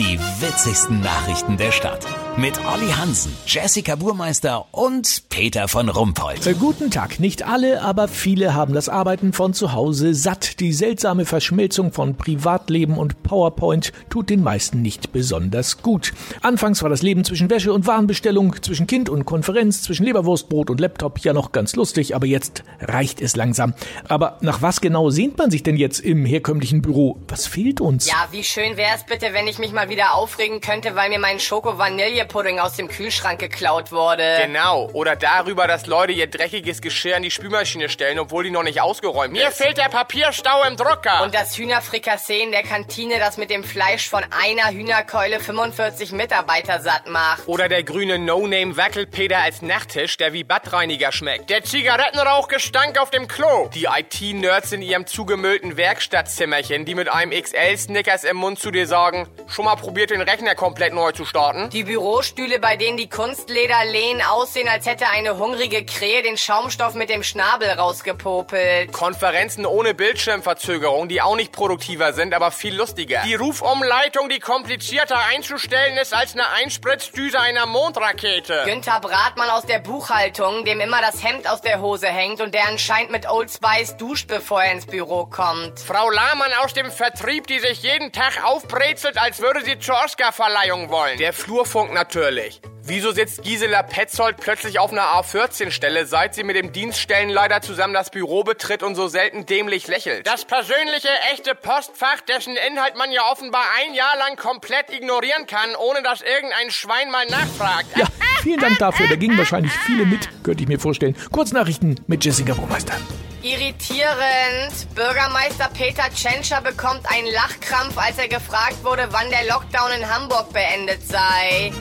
Die witzigsten Nachrichten der Stadt. Mit Olli Hansen, Jessica Burmeister und Peter von Rumpold. Äh, Guten Tag. Nicht alle, aber viele haben das Arbeiten von zu Hause satt. Die seltsame Verschmelzung von Privatleben und PowerPoint tut den meisten nicht besonders gut. Anfangs war das Leben zwischen Wäsche und Warenbestellung, zwischen Kind und Konferenz, zwischen Leberwurstbrot und Laptop ja noch ganz lustig, aber jetzt reicht es langsam. Aber nach was genau sehnt man sich denn jetzt im herkömmlichen Büro? Was fehlt uns? Ja, wie schön wär's bitte, wenn ich mich mal wieder aufregen könnte, weil mir mein Schoko-Vanille-Pudding aus dem Kühlschrank geklaut wurde. Genau. Oder darüber, dass Leute ihr dreckiges Geschirr in die Spülmaschine stellen, obwohl die noch nicht ausgeräumt Mir ist. fehlt der Papierstau im Drucker. Und das Hühnerfrikassee in der Kantine, das mit dem Fleisch von einer Hühnerkeule 45 Mitarbeiter satt macht. Oder der grüne No-Name Wackelpeter als Nachttisch, der wie Badreiniger schmeckt. Der Zigarettenrauchgestank auf dem Klo. Die IT-Nerds in ihrem zugemüllten Werkstattzimmerchen, die mit einem XL-Snickers im Mund zu dir sagen, schon mal probiert den Rechner komplett neu zu starten? Die Bürostühle, bei denen die Kunstlederlehnen aussehen, als hätte eine hungrige Krähe den Schaumstoff mit dem Schnabel rausgepopelt. Konferenzen ohne Bildschirmverzögerung, die auch nicht produktiver sind, aber viel lustiger. Die Rufumleitung, die komplizierter einzustellen ist als eine Einspritzdüse einer Mondrakete. Günther Bratmann aus der Buchhaltung, dem immer das Hemd aus der Hose hängt und der anscheinend mit Old Spice duscht, bevor er ins Büro kommt. Frau Lahmann aus dem Vertrieb, die sich jeden Tag aufbrezelt, als würde sie zur Oscarverleihung wollen. Der Flurfunk natürlich. Wieso sitzt Gisela Petzold plötzlich auf einer A14-Stelle, seit sie mit dem Dienststellenleiter zusammen das Büro betritt und so selten dämlich lächelt? Das persönliche, echte Postfach, dessen Inhalt man ja offenbar ein Jahr lang komplett ignorieren kann, ohne dass irgendein Schwein mal nachfragt. Ja, vielen Dank dafür. Da gingen wahrscheinlich viele mit, könnte ich mir vorstellen. Kurznachrichten mit Jessica Burmeister. Irritierend. Bürgermeister Peter Tschentscher bekommt einen Lachkrampf, als er gefragt wurde, wann der Lockdown in Hamburg beendet sei.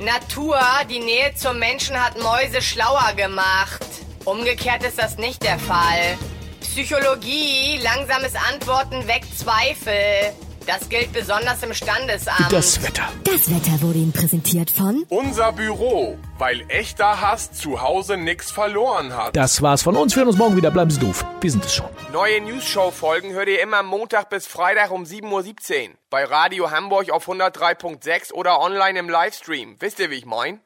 Natur, die Nähe zum Menschen hat Mäuse schlauer gemacht. Umgekehrt ist das nicht der Fall. Psychologie, langsames Antworten weckt Zweifel. Das gilt besonders im Standesamt. Das Wetter. Das Wetter wurde Ihnen präsentiert von Unser Büro, weil echter Hass zu Hause nix verloren hat. Das war's von uns. Wir hören uns morgen wieder. Bleiben Sie doof. Wir sind es schon. Neue News-Show-Folgen hört ihr immer Montag bis Freitag um 7.17 Uhr. Bei Radio Hamburg auf 103.6 oder online im Livestream. Wisst ihr, wie ich mein?